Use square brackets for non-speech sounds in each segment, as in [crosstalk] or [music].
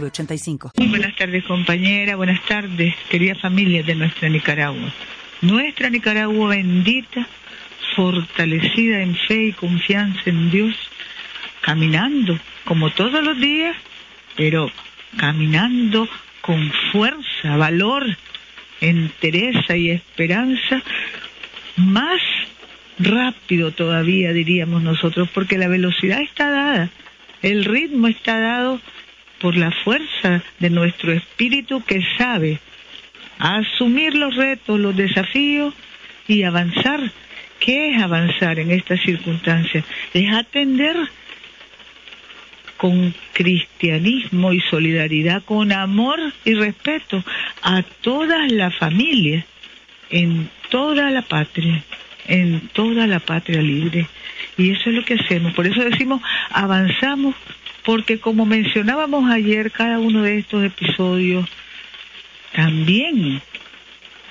906985. Muy buenas tardes compañera, buenas tardes querida familia de nuestra Nicaragua. Nuestra Nicaragua bendita, fortalecida en fe y confianza en Dios, caminando como todos los días, pero caminando con fuerza, valor, entereza y esperanza, más rápido todavía diríamos nosotros, porque la velocidad está dada, el ritmo está dado por la fuerza de nuestro espíritu que sabe asumir los retos, los desafíos y avanzar. ¿Qué es avanzar en estas circunstancias? Es atender con cristianismo y solidaridad, con amor y respeto a todas las familias en toda la patria, en toda la patria libre. Y eso es lo que hacemos. Por eso decimos, avanzamos, porque como mencionábamos ayer, cada uno de estos episodios también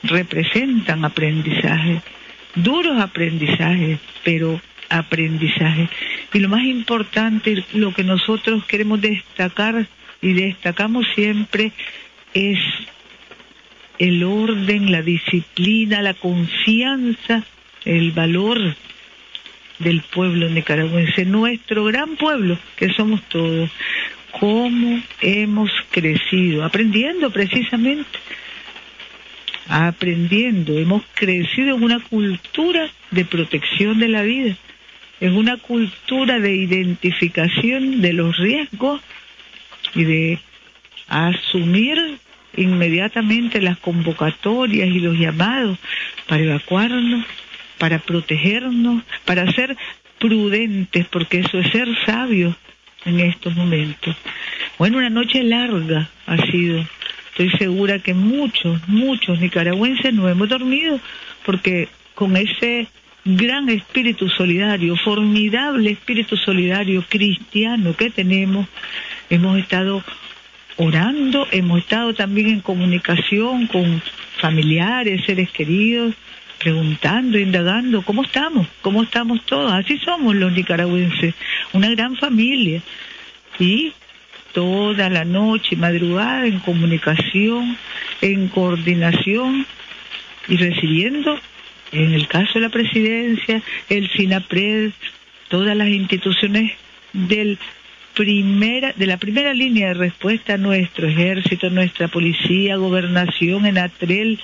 representan aprendizaje, duros aprendizajes, pero aprendizaje. Y lo más importante, lo que nosotros queremos destacar y destacamos siempre es el orden, la disciplina, la confianza, el valor del pueblo nicaragüense, nuestro gran pueblo que somos todos, cómo hemos crecido, aprendiendo precisamente, aprendiendo, hemos crecido en una cultura de protección de la vida, en una cultura de identificación de los riesgos y de asumir inmediatamente las convocatorias y los llamados para evacuarnos, para protegernos, para ser prudentes, porque eso es ser sabios en estos momentos. Bueno, una noche larga ha sido. Estoy segura que muchos, muchos nicaragüenses no hemos dormido porque con ese gran espíritu solidario, formidable espíritu solidario cristiano que tenemos, hemos estado orando, hemos estado también en comunicación con familiares, seres queridos, preguntando, indagando, ¿cómo estamos? ¿Cómo estamos todos? Así somos los nicaragüenses, una gran familia. Y toda la noche, madrugada, en comunicación, en coordinación y recibiendo, en el caso de la presidencia, el SINAPRED, todas las instituciones del primera, de la primera línea de respuesta nuestro ejército, nuestra policía, gobernación, en Atrel,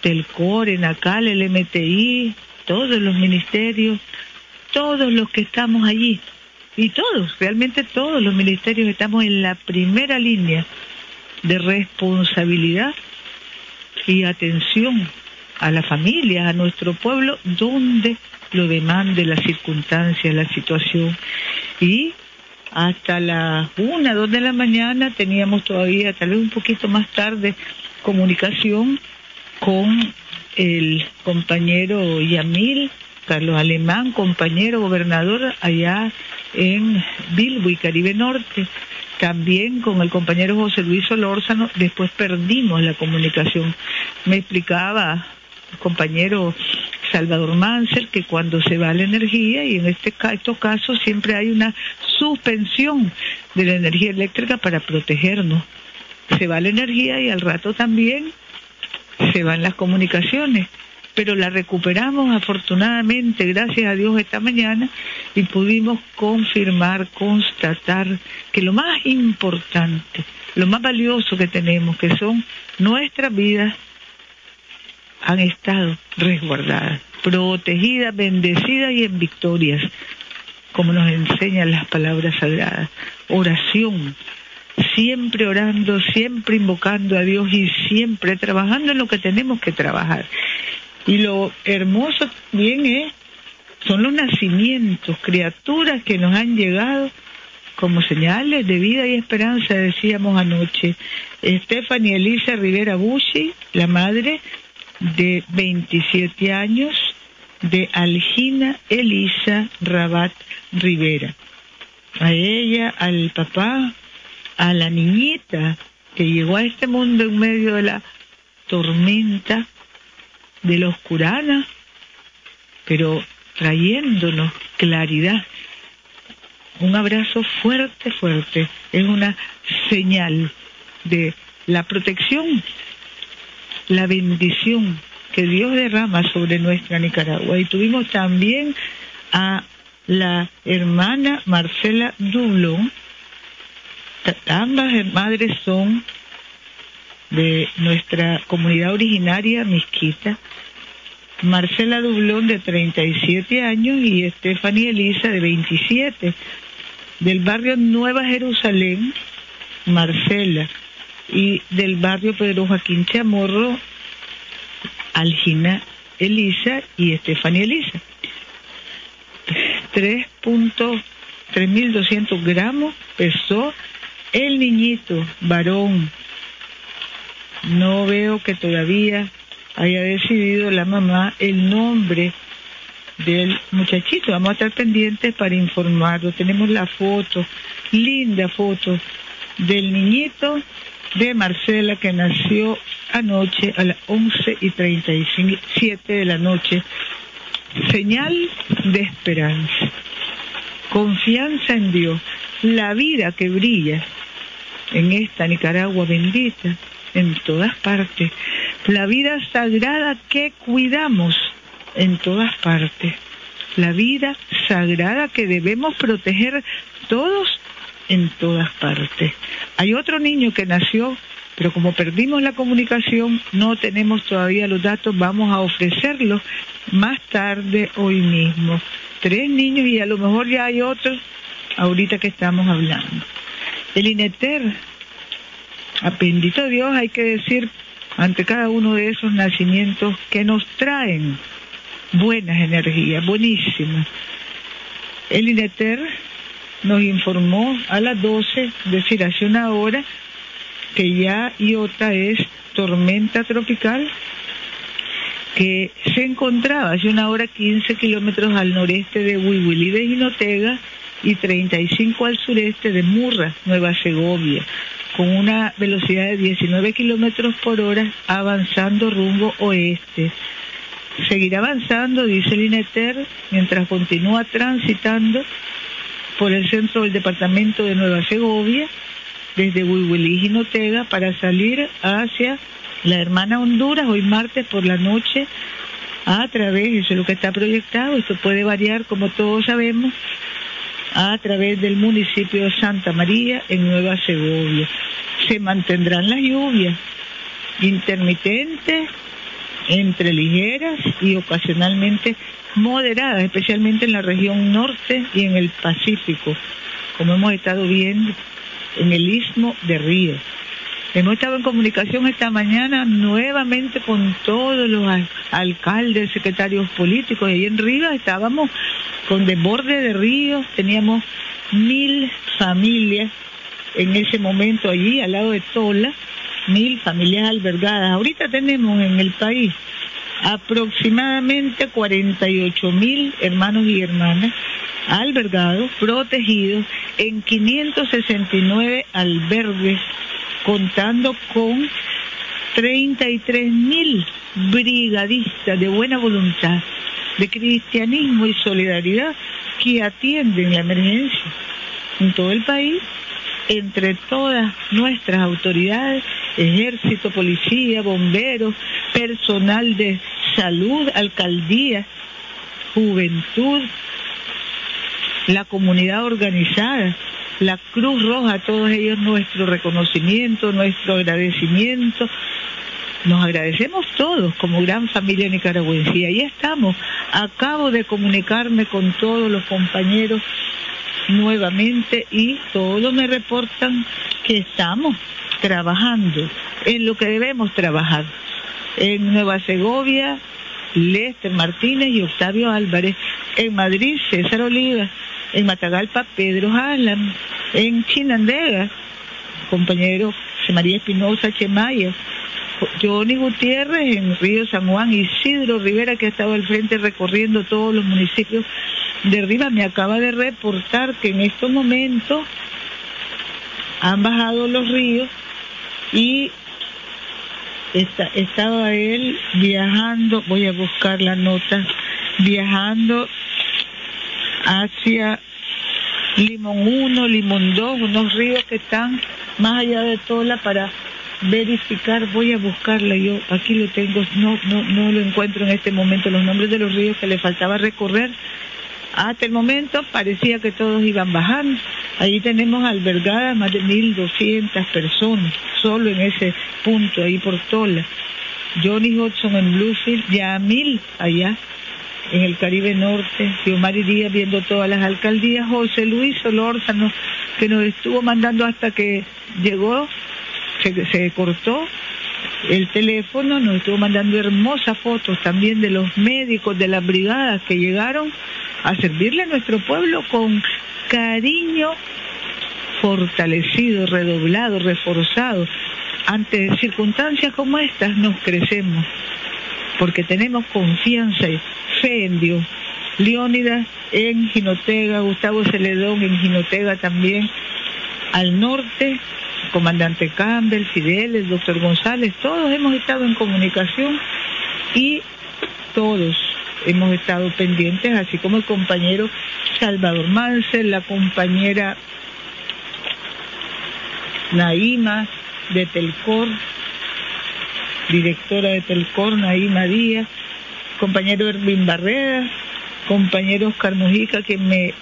Telcor, Enacal, el MTI, todos los ministerios, todos los que estamos allí, y todos, realmente todos los ministerios estamos en la primera línea de responsabilidad y atención a la familia, a nuestro pueblo, donde lo demande la circunstancia, la situación. Y hasta las una, dos de la mañana teníamos todavía, tal vez un poquito más tarde, comunicación con el compañero Yamil, Carlos Alemán, compañero gobernador allá en Bilbo y Caribe Norte. También con el compañero José Luis Solórzano, después perdimos la comunicación. Me explicaba el compañero Salvador Mansell que cuando se va la energía, y en este, estos casos siempre hay una suspensión de la energía eléctrica para protegernos. Se va la energía y al rato también [laughs] se van las comunicaciones, pero la recuperamos afortunadamente, gracias a Dios, esta mañana y pudimos confirmar, constatar que lo más importante, lo más valioso que tenemos, que son nuestras vidas, han estado resguardadas, protegidas, bendecidas y en victorias, como nos enseñan las palabras sagradas. Oración, siempre orando, siempre invocando a Dios y siempre trabajando en lo que tenemos que trabajar. Y lo hermoso también es, son los nacimientos, criaturas que nos han llegado como señales de vida y esperanza, decíamos anoche. Stephanie Elisa Rivera Bushi, la madre de 27 años de Algina Elisa Rabat Rivera. A ella, al papá, a la niñita que llegó a este mundo en medio de la tormenta de la oscurana, pero trayéndonos claridad. Un abrazo fuerte, fuerte. Es una señal de la protección, la bendición que Dios derrama sobre nuestra Nicaragua. Y tuvimos también a la hermana Marcela Dublón. Ambas madres son de nuestra comunidad originaria misquita. Marcela Dublón de 37 años y Stephanie Elisa de 27 del barrio Nueva Jerusalén, Marcela, y del barrio Pedro Joaquín Chamorro, Algina Elisa y Estefania Elisa. 3.3200 gramos pesó el niñito varón. No veo que todavía haya decidido la mamá el nombre del muchachito. Vamos a estar pendientes para informarlo. Tenemos la foto, linda foto del niñito de Marcela que nació anoche a las 11 y 37 de la noche. Señal de esperanza, confianza en Dios, la vida que brilla en esta Nicaragua bendita, en todas partes, la vida sagrada que cuidamos en todas partes, la vida sagrada que debemos proteger todos en todas partes. Hay otro niño que nació, pero como perdimos la comunicación, no tenemos todavía los datos, vamos a ofrecerlos más tarde hoy mismo. Tres niños y a lo mejor ya hay otros ahorita que estamos hablando. El INETER, bendito Dios, hay que decir ante cada uno de esos nacimientos que nos traen buenas energías, buenísimas. El INETER nos informó a las 12, decir, hace una hora, que ya Iota es tormenta tropical que se encontraba hace una hora 15 kilómetros al noreste de Huihuilí de Jinotega y 35 al sureste de Murra, Nueva Segovia, con una velocidad de 19 kilómetros por hora avanzando rumbo oeste. Seguirá avanzando, dice el INETER, mientras continúa transitando por el centro del departamento de Nueva Segovia, desde Huihuilí y Jinotega, para salir hacia la hermana Honduras hoy martes por la noche a través, eso es lo que está proyectado, esto puede variar como todos sabemos, a través del municipio de Santa María en Nueva Segovia. Se mantendrán las lluvias intermitentes, entre ligeras y ocasionalmente moderadas, especialmente en la región norte y en el Pacífico, como hemos estado viendo en el istmo de Río. Hemos estado en comunicación esta mañana nuevamente con todos los alcaldes, secretarios políticos. Y en Río estábamos con desborde de ríos, teníamos mil familias en ese momento allí, al lado de Tola, mil familias albergadas. Ahorita tenemos en el país aproximadamente 48 mil hermanos y hermanas albergados, protegidos en 569 albergues, contando con 33 mil brigadistas de buena voluntad, de cristianismo y solidaridad que atienden la emergencia en todo el país entre todas nuestras autoridades, ejército, policía, bomberos, personal de salud, alcaldía, juventud, la comunidad organizada, la Cruz Roja, todos ellos nuestro reconocimiento, nuestro agradecimiento. Nos agradecemos todos como gran familia nicaragüense y ahí estamos. Acabo de comunicarme con todos los compañeros nuevamente y todos me reportan que estamos trabajando en lo que debemos trabajar. En Nueva Segovia, Lester Martínez y Octavio Álvarez. En Madrid, César Oliva. En Matagalpa, Pedro Alan. en Chinandega, compañero María Espinosa Chemaya, Johnny Gutiérrez en Río San Juan, Isidro Rivera que ha estado al frente recorriendo todos los municipios de arriba, me acaba de reportar que en estos momentos han bajado los ríos y estaba él viajando, voy a buscar la nota, viajando hacia Limón 1, Limón 2, unos ríos que están más allá de Tola para verificar, voy a buscarla yo, aquí lo tengo, no, no, no lo encuentro en este momento, los nombres de los ríos que le faltaba recorrer. Hasta el momento parecía que todos iban bajando. Ahí tenemos albergadas más de 1.200 personas, solo en ese punto, ahí por Tola. Johnny Hudson en Bluefield, ya a mil allá en el Caribe Norte, Xiomar iría viendo todas las alcaldías, José Luis Solórzano, que nos estuvo mandando hasta que llegó, se, se cortó el teléfono, nos estuvo mandando hermosas fotos también de los médicos de las brigadas que llegaron a servirle a nuestro pueblo con cariño fortalecido, redoblado, reforzado. Ante circunstancias como estas nos crecemos, porque tenemos confianza y fe en Dios. Leónidas en Jinotega, Gustavo Celedón en Jinotega también, al norte, comandante Campbell, Fidel, el doctor González, todos hemos estado en comunicación y todos hemos estado pendientes, así como el compañero Salvador Mansell, la compañera Naima de Telcor, directora de Telcor, Naima Díaz, compañero Erwin Barrera, compañero Oscar Mujica, que me,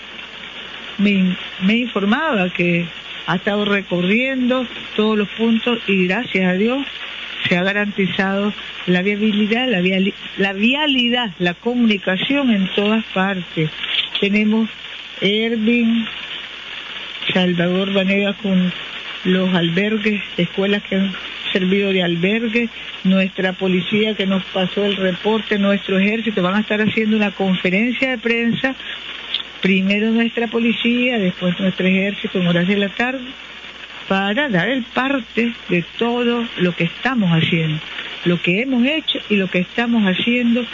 me, informaba que ha estado recorriendo todos los puntos y gracias a Dios se ha garantizado la viabilidad, la, la vialidad, la comunicación en todas partes. Tenemos Erwin, Salvador Vanega con los albergues, escuelas que han servido de albergue, nuestra policía que nos pasó el reporte, nuestro ejército, van a estar haciendo una conferencia de prensa, primero nuestra policía, después nuestro ejército en horas de la tarde, para dar el parte de todo lo que estamos haciendo, lo que hemos hecho y lo que estamos haciendo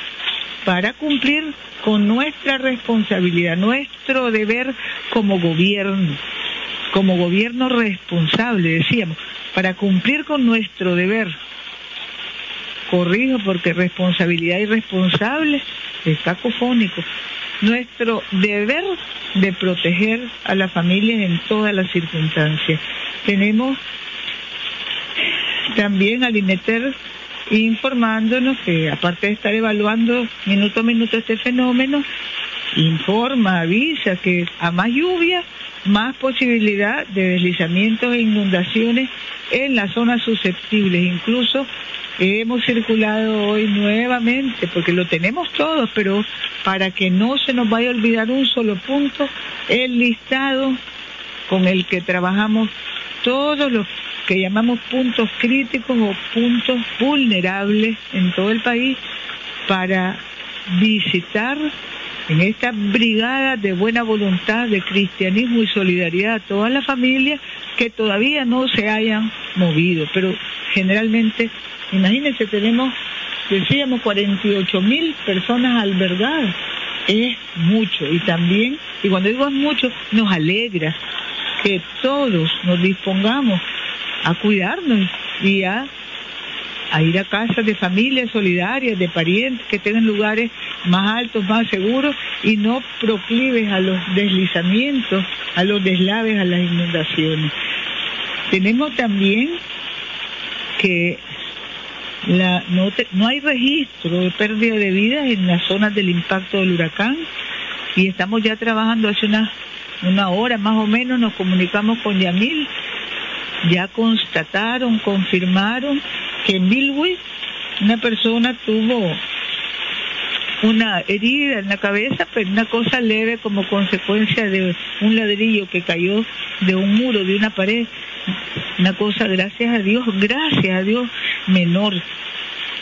para cumplir con nuestra responsabilidad, nuestro deber como gobierno, como gobierno responsable, decíamos, para cumplir con nuestro deber. Corrijo porque responsabilidad y responsable es cacofónico. Nuestro deber de proteger a las familias en todas las circunstancias. Tenemos también al INETER informándonos que aparte de estar evaluando minuto a minuto este fenómeno, informa, avisa que a más lluvia, más posibilidad de deslizamientos e inundaciones en las zonas susceptibles. Incluso hemos circulado hoy nuevamente, porque lo tenemos todos, pero para que no se nos vaya a olvidar un solo punto, el listado con el que trabajamos todos los que llamamos puntos críticos o puntos vulnerables en todo el país para visitar en esta brigada de buena voluntad, de cristianismo y solidaridad a todas las familias que todavía no se hayan movido. Pero generalmente, imagínense, tenemos, decíamos, 48 mil personas albergadas. Es mucho y también, y cuando digo es mucho, nos alegra que todos nos dispongamos a cuidarnos y a a ir a casas de familias solidarias, de parientes que tengan lugares más altos, más seguros y no proclives a los deslizamientos, a los deslaves, a las inundaciones. Tenemos también que la, no, no hay registro de pérdida de vidas en las zonas del impacto del huracán y estamos ya trabajando hace una, una hora más o menos, nos comunicamos con Yamil, ya constataron, confirmaron que en Bilwi una persona tuvo una herida en la cabeza, pero una cosa leve como consecuencia de un ladrillo que cayó de un muro, de una pared. Una cosa, gracias a Dios, gracias a Dios, menor.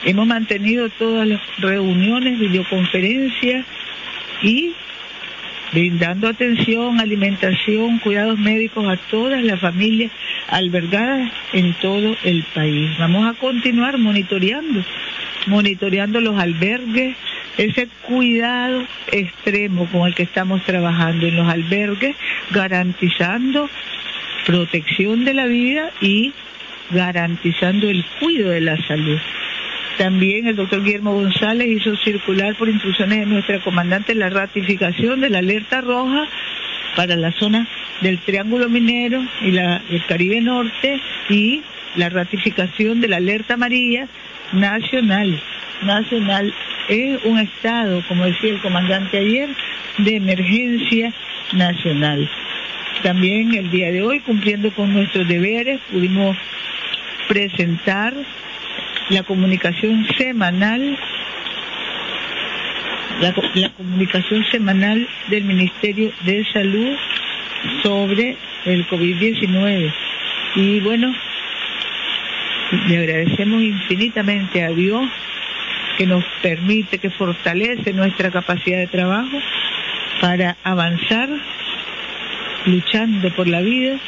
Hemos mantenido todas las reuniones, videoconferencias y brindando atención, alimentación, cuidados médicos a todas las familias albergadas en todo el país. Vamos a continuar monitoreando, monitoreando los albergues, ese cuidado extremo con el que estamos trabajando en los albergues, garantizando protección de la vida y garantizando el cuidado de la salud. También el doctor Guillermo González hizo circular por instrucciones de nuestra comandante la ratificación de la alerta roja para la zona del Triángulo Minero y la, el Caribe Norte y la ratificación de la alerta amarilla nacional. Nacional es un estado, como decía el comandante ayer, de emergencia nacional. También el día de hoy, cumpliendo con nuestros deberes, pudimos presentar la comunicación semanal la, comunicación semanal del Ministerio de Salud sobre el COVID-19. Y bueno, le agradecemos infinitamente a Dios que nos permite, que fortalece nuestra capacidad de trabajo para avanzar luchando por la vida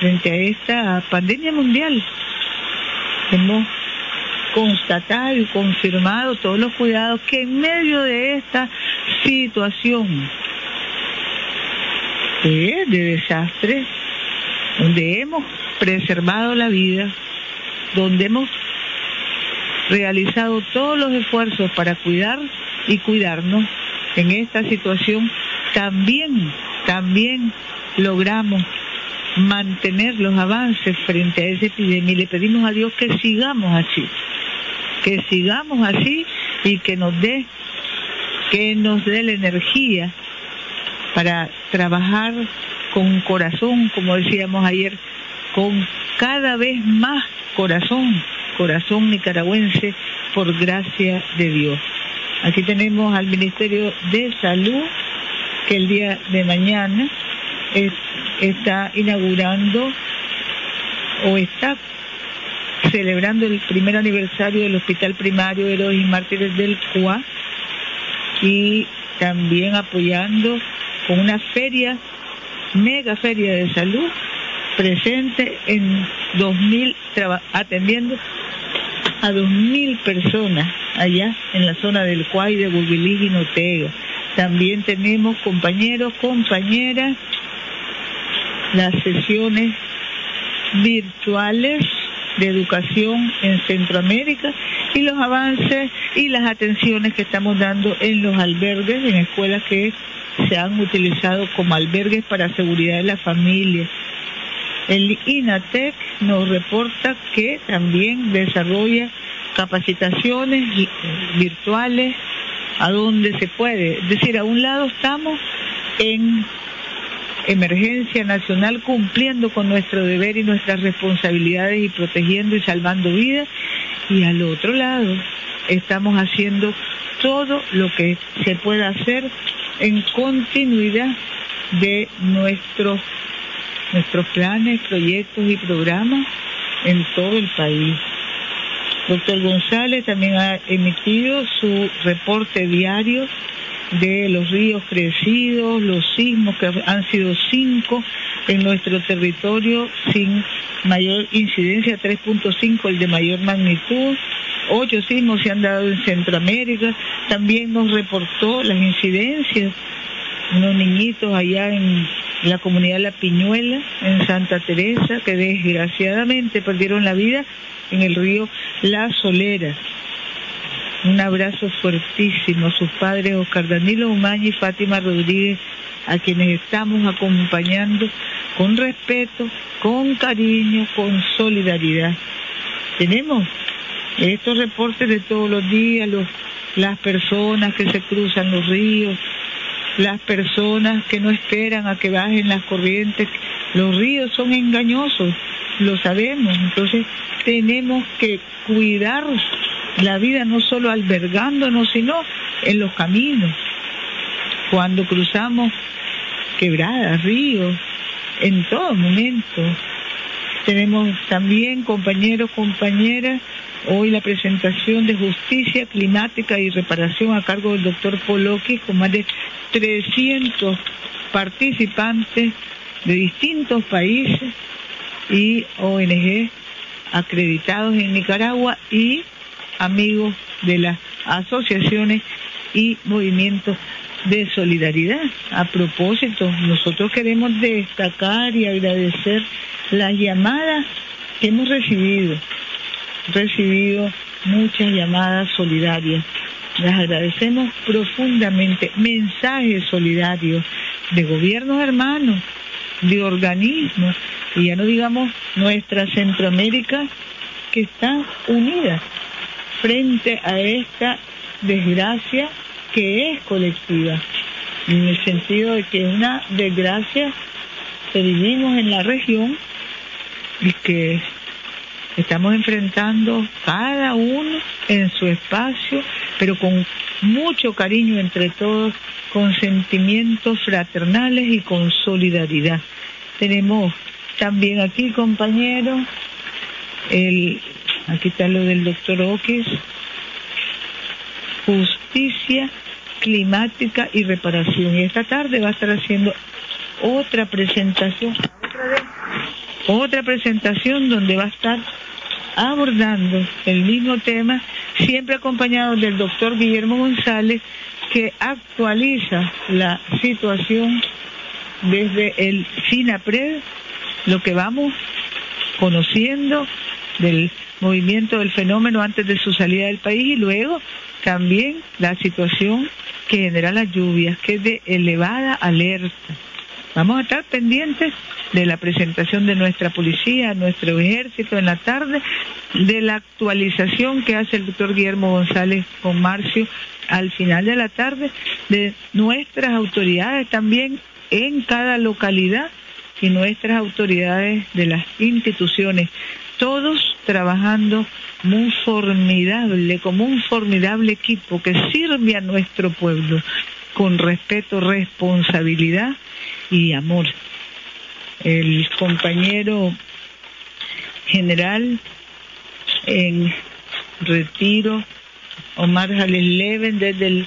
frente a esta pandemia mundial. Hemos constatado y confirmado todos los cuidados que en medio de esta situación de desastre, donde hemos preservado la vida, donde hemos realizado todos los esfuerzos para cuidar y cuidarnos en esta situación, también, también logramos mantener los avances frente a esa epidemia. Y le pedimos a Dios que sigamos así, que sigamos así y que nos dé que nos dé la energía para trabajar con corazón, como decíamos ayer, con cada vez más corazón, corazón nicaragüense, por gracia de Dios. Aquí tenemos al Ministerio de Salud, que el día de mañana está inaugurando o está celebrando el primer aniversario del Hospital Primario Héroes y Mártires del CUA y también apoyando con una feria, mega feria de salud, presente en 2000, atendiendo a 2.000 personas allá en la zona del Cuay de Bulbilí y Notega. También tenemos compañeros, compañeras, las sesiones virtuales de educación en Centroamérica y los avances y las atenciones que estamos dando en los albergues, en escuelas que se han utilizado como albergues para seguridad de la familia. El INATEC nos reporta que también desarrolla capacitaciones virtuales a donde se puede. Es decir, a un lado estamos en emergencia nacional cumpliendo con nuestro deber y nuestras responsabilidades y protegiendo y salvando vidas. Y al otro lado estamos haciendo todo lo que se pueda hacer en continuidad de nuestros nuestros planes, proyectos y programas en todo el país. Doctor González también ha emitido su reporte diario de los ríos crecidos, los sismos que han sido cinco en nuestro territorio sin mayor incidencia, 3.5 el de mayor magnitud, ocho sismos se han dado en Centroamérica, también nos reportó las incidencias, unos niñitos allá en la comunidad La Piñuela, en Santa Teresa, que desgraciadamente perdieron la vida en el río La Solera. Un abrazo fuertísimo a sus padres Oscar Danilo Umaña y Fátima Rodríguez, a quienes estamos acompañando con respeto, con cariño, con solidaridad. Tenemos estos reportes de todos los días, los, las personas que se cruzan los ríos, las personas que no esperan a que bajen las corrientes. Los ríos son engañosos, lo sabemos, entonces tenemos que cuidar la vida no solo albergándonos, sino en los caminos, cuando cruzamos quebradas, ríos, en todo momento. Tenemos también compañeros, compañeras, hoy la presentación de justicia climática y reparación a cargo del doctor Poloki con más de 300 participantes de distintos países y ONG acreditados en Nicaragua y amigos de las asociaciones y movimientos de solidaridad. A propósito, nosotros queremos destacar y agradecer las llamadas que hemos recibido. Recibido muchas llamadas solidarias. Las agradecemos profundamente. Mensajes solidarios de gobiernos hermanos, de organismos, y ya no digamos nuestra Centroamérica que está unida frente a esta desgracia que es colectiva, en el sentido de que es una desgracia que vivimos en la región y que estamos enfrentando cada uno en su espacio, pero con mucho cariño entre todos, con sentimientos fraternales y con solidaridad. Tenemos también aquí, compañeros, el, aquí está lo del doctor Oquis, justicia climática y reparación. Y esta tarde va a estar haciendo otra presentación, otra presentación donde va a estar abordando el mismo tema, siempre acompañado del doctor Guillermo González, que actualiza la situación desde el SINAPRED, lo que vamos conociendo del movimiento del fenómeno antes de su salida del país y luego también la situación que genera las lluvias, que es de elevada alerta. Vamos a estar pendientes de la presentación de nuestra policía, nuestro ejército en la tarde, de la actualización que hace el doctor Guillermo González con Marcio al final de la tarde, de nuestras autoridades también en cada localidad y nuestras autoridades de las instituciones. Todos trabajando muy formidable, como un formidable equipo que sirve a nuestro pueblo con respeto, responsabilidad y amor. El compañero general en retiro, Omar Jales Leven, desde el,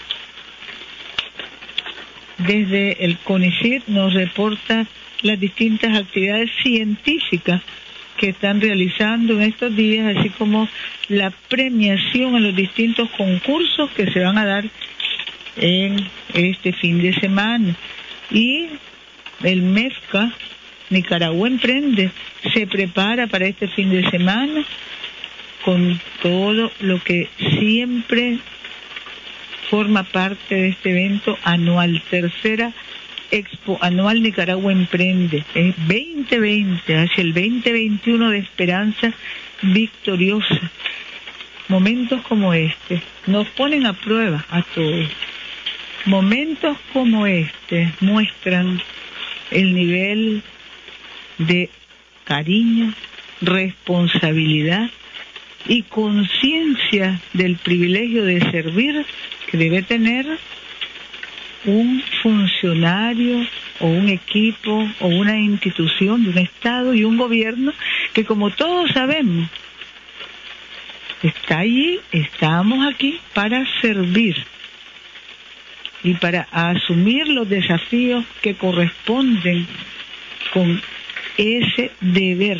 desde el CONICIT nos reporta las distintas actividades científicas que están realizando en estos días, así como la premiación en los distintos concursos que se van a dar en este fin de semana. Y el MEFCA, Nicaragua Emprende, se prepara para este fin de semana con todo lo que siempre forma parte de este evento anual, tercera Expo Anual Nicaragua Emprende. Es 2020, hacia el 2021 de esperanza victoriosa. Momentos como este nos ponen a prueba a todos. Momentos como este muestran el nivel de cariño, responsabilidad y conciencia del privilegio de servir que debe tener un funcionario o un equipo o una institución de un Estado y un gobierno que como todos sabemos está allí, estamos aquí para servir y para asumir los desafíos que corresponden con ese deber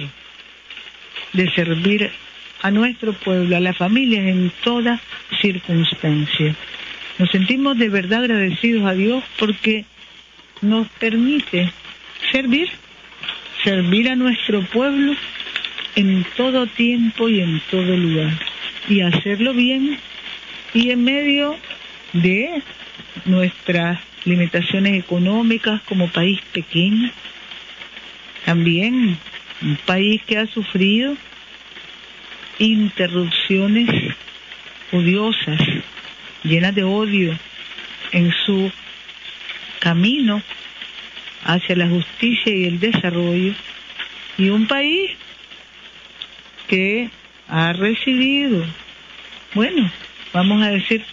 de servir a nuestro pueblo, a las familias en toda circunstancia. Nos sentimos de verdad agradecidos a Dios porque nos permite servir, servir a nuestro pueblo en todo tiempo y en todo lugar. Y hacerlo bien y en medio de nuestras limitaciones económicas como país pequeño. También un país que ha sufrido interrupciones odiosas llenas de odio en su camino hacia la justicia y el desarrollo, y un país que ha recibido, bueno, vamos a decir,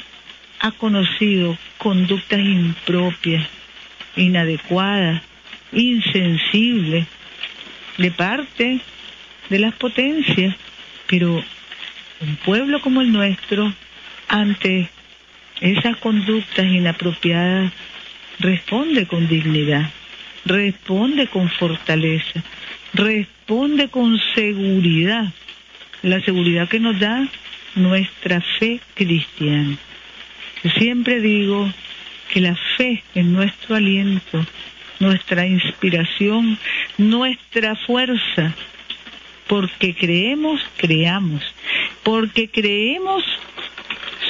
ha conocido conductas impropias, inadecuadas, insensibles de parte de las potencias, pero un pueblo como el nuestro, ante esas conductas inapropiadas, responde con dignidad, responde con fortaleza, responde con seguridad, la seguridad que nos da nuestra fe cristiana. Siempre digo que la fe es nuestro aliento, nuestra inspiración, nuestra fuerza. Porque creemos, creamos. Porque creemos,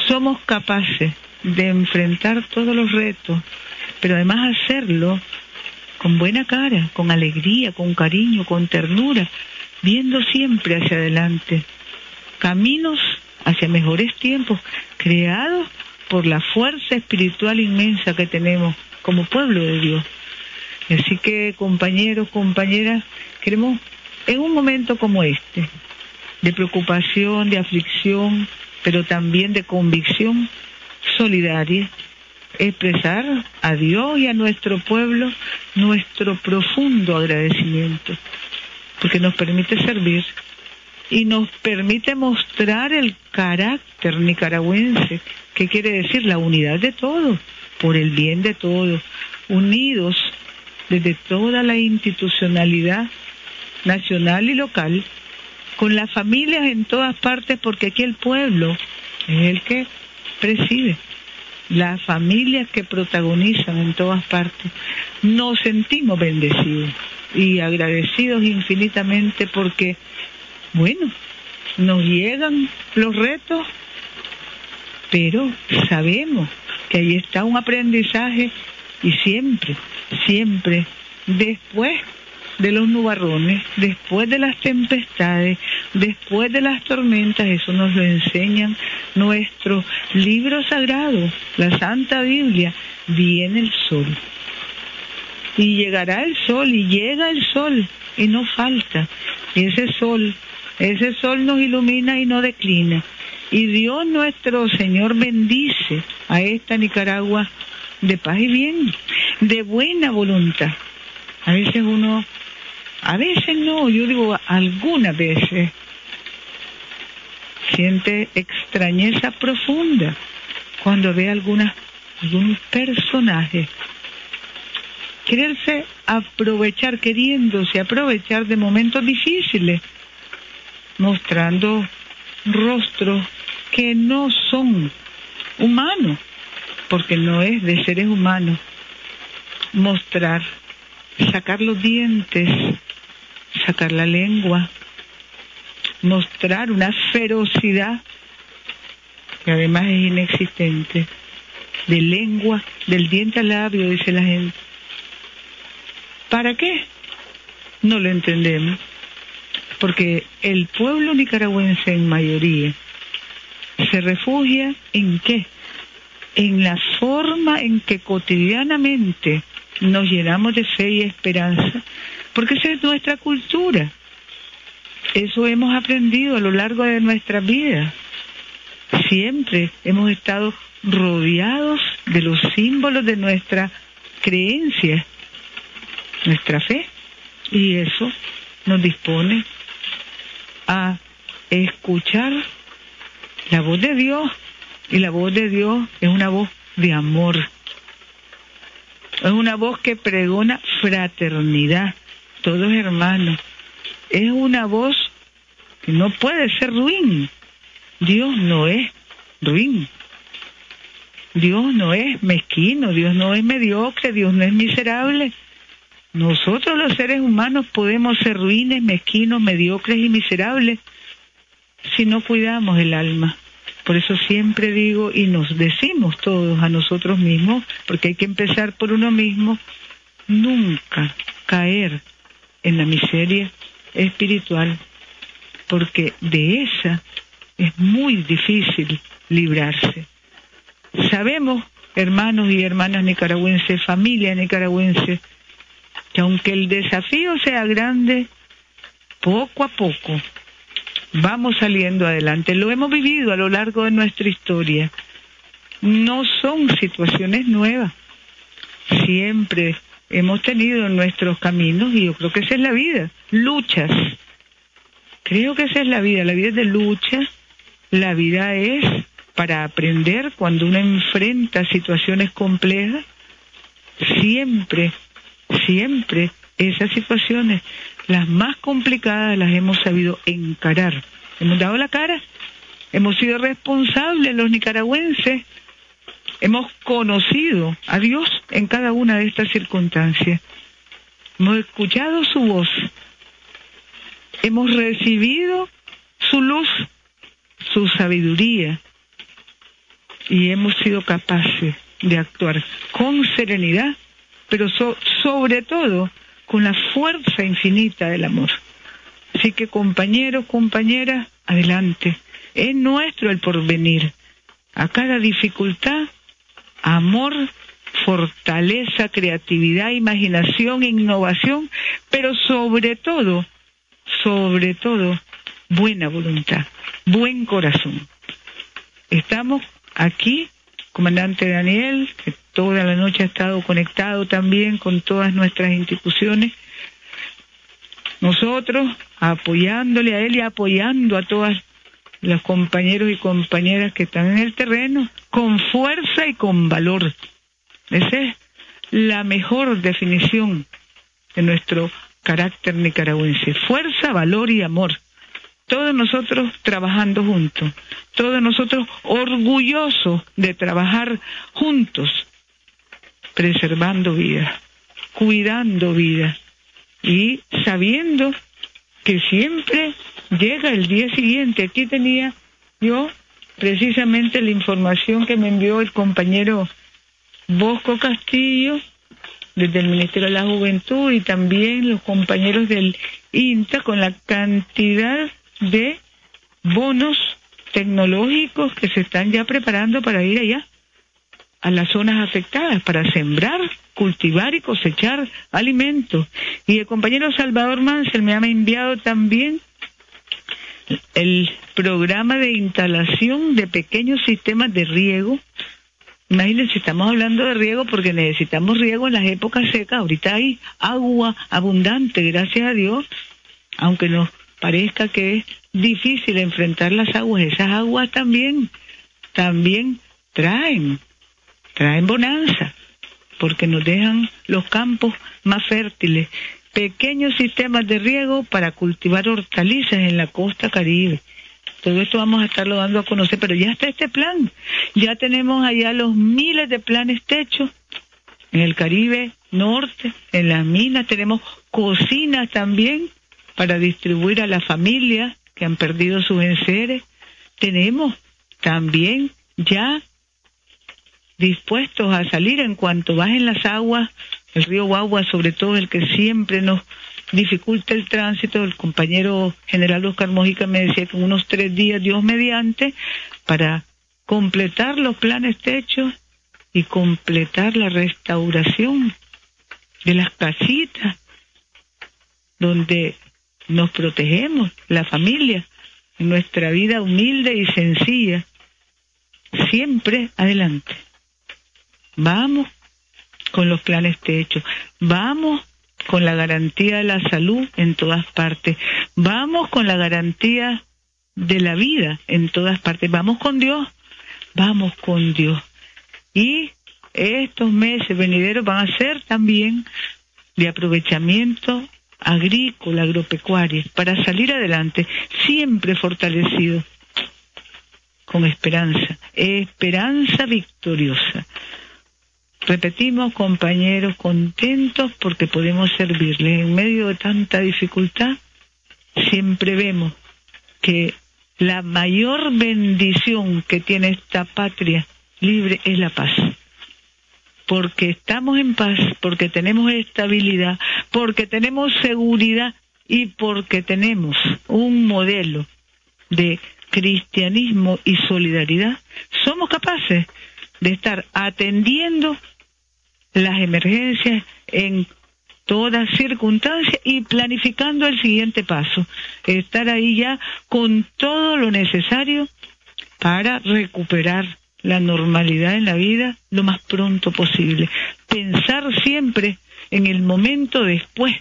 somos capaces de enfrentar todos los retos, pero además hacerlo con buena cara, con alegría, con cariño, con ternura, viendo siempre hacia adelante. Caminos hacia mejores tiempos, creados por la fuerza espiritual inmensa que tenemos como pueblo de Dios. Así que, compañeros, compañeras, queremos, en un momento como este, de preocupación, de aflicción, pero también de convicción solidaria, expresar a Dios y a nuestro pueblo nuestro profundo agradecimiento, porque nos permite servir y nos permite mostrar el carácter nicaragüense, que quiere decir la unidad de todos, por el bien de todos, unidos desde toda la institucionalidad nacional y local, con las familias en todas partes, porque aquí el pueblo es el que preside, las familias que protagonizan en todas partes. Nos sentimos bendecidos y agradecidos infinitamente porque bueno, nos llegan los retos, pero sabemos que ahí está un aprendizaje y siempre, siempre, después de los nubarrones, después de las tempestades, después de las tormentas, eso nos lo enseñan nuestro libro sagrado, la Santa Biblia, viene el sol. Y llegará el sol, y llega el sol, y no falta. Ese sol ese sol nos ilumina y no declina. Y Dios nuestro Señor bendice a esta Nicaragua de paz y bien, de buena voluntad. A veces uno, a veces no, yo digo algunas veces, siente extrañeza profunda cuando ve alguna, algún personaje quererse aprovechar, queriéndose aprovechar de momentos difíciles mostrando rostros que no son humanos, porque no es de seres humanos. Mostrar, sacar los dientes, sacar la lengua, mostrar una ferocidad que además es inexistente, de lengua, del diente al labio, dice la gente. ¿Para qué? No lo entendemos porque el pueblo nicaragüense en mayoría se refugia en qué? En la forma en que cotidianamente nos llenamos de fe y esperanza, porque esa es nuestra cultura. Eso hemos aprendido a lo largo de nuestra vida. Siempre hemos estado rodeados de los símbolos de nuestra creencia, nuestra fe, y eso nos dispone a escuchar la voz de Dios y la voz de Dios es una voz de amor. Es una voz que pregona fraternidad, todos hermanos. Es una voz que no puede ser ruin. Dios no es ruin. Dios no es mezquino, Dios no es mediocre, Dios no es miserable. Nosotros los seres humanos podemos ser ruines, mezquinos, mediocres y miserables si no cuidamos el alma. Por eso siempre digo y nos decimos todos a nosotros mismos, porque hay que empezar por uno mismo, nunca caer en la miseria espiritual, porque de esa es muy difícil librarse. Sabemos, hermanos y hermanas nicaragüenses, familia nicaragüense, que aunque el desafío sea grande, poco a poco vamos saliendo adelante. Lo hemos vivido a lo largo de nuestra historia. No son situaciones nuevas. Siempre hemos tenido en nuestros caminos, y yo creo que esa es la vida, luchas. Creo que esa es la vida, la vida es de lucha, La vida es para aprender cuando uno enfrenta situaciones complejas, siempre, siempre esas situaciones, las más complicadas, las hemos sabido encarar. Hemos dado la cara, hemos sido responsables los nicaragüenses, hemos conocido a Dios en cada una de estas circunstancias, hemos escuchado su voz, hemos recibido su luz, su sabiduría y hemos sido capaces de actuar con serenidad, pero sobre todo con la fuerza infinita del amor. Así que compañeros, compañeras, adelante. Es nuestro el porvenir. A cada dificultad, amor, fortaleza, creatividad, imaginación, innovación, pero sobre todo, sobre todo, buena voluntad, buen corazón. Estamos aquí, comandante Daniel, toda la noche ha estado conectado también con todas nuestras instituciones, nosotros apoyándole a él y apoyando a todas los compañeros y compañeras que están en el terreno con fuerza y con valor. Esa es la mejor definición de nuestro carácter nicaragüense. Fuerza, valor y amor. Todos nosotros trabajando juntos. Todos nosotros orgullosos de trabajar juntos, preservando vida, cuidando vida y sabiendo que siempre llega el día siguiente. Aquí tenía yo precisamente la información que me envió el compañero Bosco Castillo desde el Ministerio de la Juventud y también los compañeros del INTA con la cantidad de bonos tecnológicos que se están ya preparando para ir allá a las zonas afectadas, para sembrar, cultivar y cosechar alimentos. Y el compañero Salvador Mansell me ha enviado también el programa de instalación de pequeños sistemas de riego Imagínense, estamos hablando de riego porque necesitamos riego en las épocas secas. Ahorita hay agua abundante, gracias a Dios, aunque nos parezca que es difícil enfrentar las aguas. Esas aguas también, también traen, traen bonanza, porque nos dejan los campos más fértiles. Pequeños sistemas de riego para cultivar hortalizas en la costa caribe todo esto vamos a estarlo dando a conocer, pero ya está este plan. Ya tenemos allá los miles de planes techos en el Caribe Norte, en las minas, tenemos cocinas también para distribuir a las familias que han perdido sus enseres. Tenemos también ya dispuestos a salir en cuanto bajen las aguas, el río Guagua sobre todo el que siempre nos dificulta el tránsito. El compañero general Oscar Mojica me decía que unos tres días, Dios mediante, para completar los planes techos y completar la restauración de las casitas donde nos protegemos, la familia, nuestra vida humilde y sencilla, siempre adelante. Vamos con los planes techos, vamos con la garantía de la salud en todas partes. Vamos con la garantía de la vida en todas partes. Vamos con Dios. Vamos con Dios. Y estos meses venideros van a ser también de aprovechamiento agrícola, agropecuario, para salir adelante, siempre fortalecido, con esperanza, esperanza victoriosa. Repetimos, compañeros, contentos porque podemos servirles. En medio de tanta dificultad, siempre vemos que la mayor bendición que tiene esta patria libre es la paz. Porque estamos en paz, porque tenemos estabilidad, porque tenemos seguridad y porque tenemos un modelo de cristianismo y solidaridad, somos capaces de estar atendiendo las emergencias en todas circunstancias y planificando el siguiente paso, estar ahí ya con todo lo necesario para recuperar la normalidad en la vida lo más pronto posible. Pensar siempre en el momento después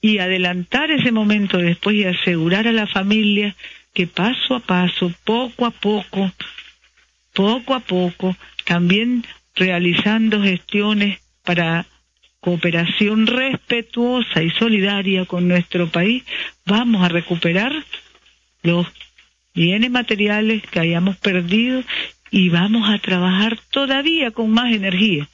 y adelantar ese momento después y asegurar a la familia que paso a paso, poco a poco, poco a poco, también realizando gestiones para cooperación respetuosa y solidaria con nuestro país, vamos a recuperar los bienes materiales que hayamos perdido y vamos a trabajar todavía con más energía,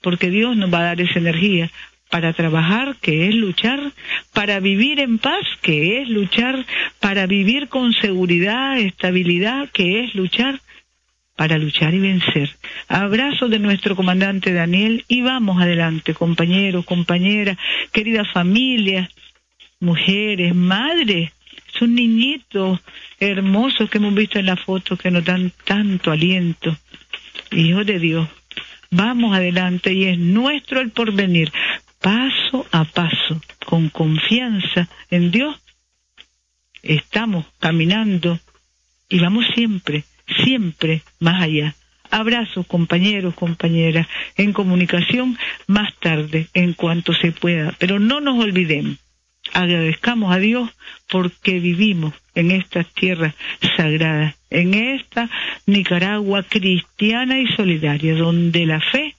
porque Dios nos va a dar esa energía para trabajar, que es luchar, para vivir en paz, que es luchar, para vivir con seguridad, estabilidad, que es luchar, para luchar y vencer. Abrazo de nuestro comandante Daniel y vamos adelante, compañeros, compañeras, querida familia, mujeres, madres, son niñitos hermosos que hemos visto en la foto que nos dan tanto aliento. Hijo de Dios, vamos adelante y es nuestro el porvenir paso a paso, con confianza en Dios, estamos caminando y vamos siempre, siempre más allá. Abrazos, compañeros, compañeras, en comunicación más tarde, en cuanto se pueda. Pero no nos olvidemos, agradezcamos a Dios porque vivimos en esta tierra sagrada, en esta Nicaragua cristiana y solidaria, donde la fe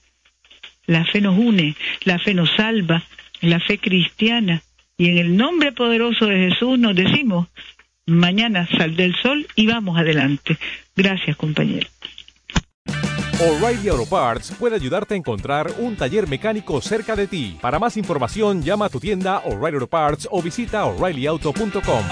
la fe nos une, la fe nos salva, la fe cristiana. Y en el nombre poderoso de Jesús nos decimos, mañana sal del sol y vamos adelante. Gracias, compañero. O'Reilly Auto Parts puede ayudarte a encontrar un taller mecánico cerca de ti. Para más información, llama a tu tienda O'Reilly Auto Parts o visita oreillyauto.com.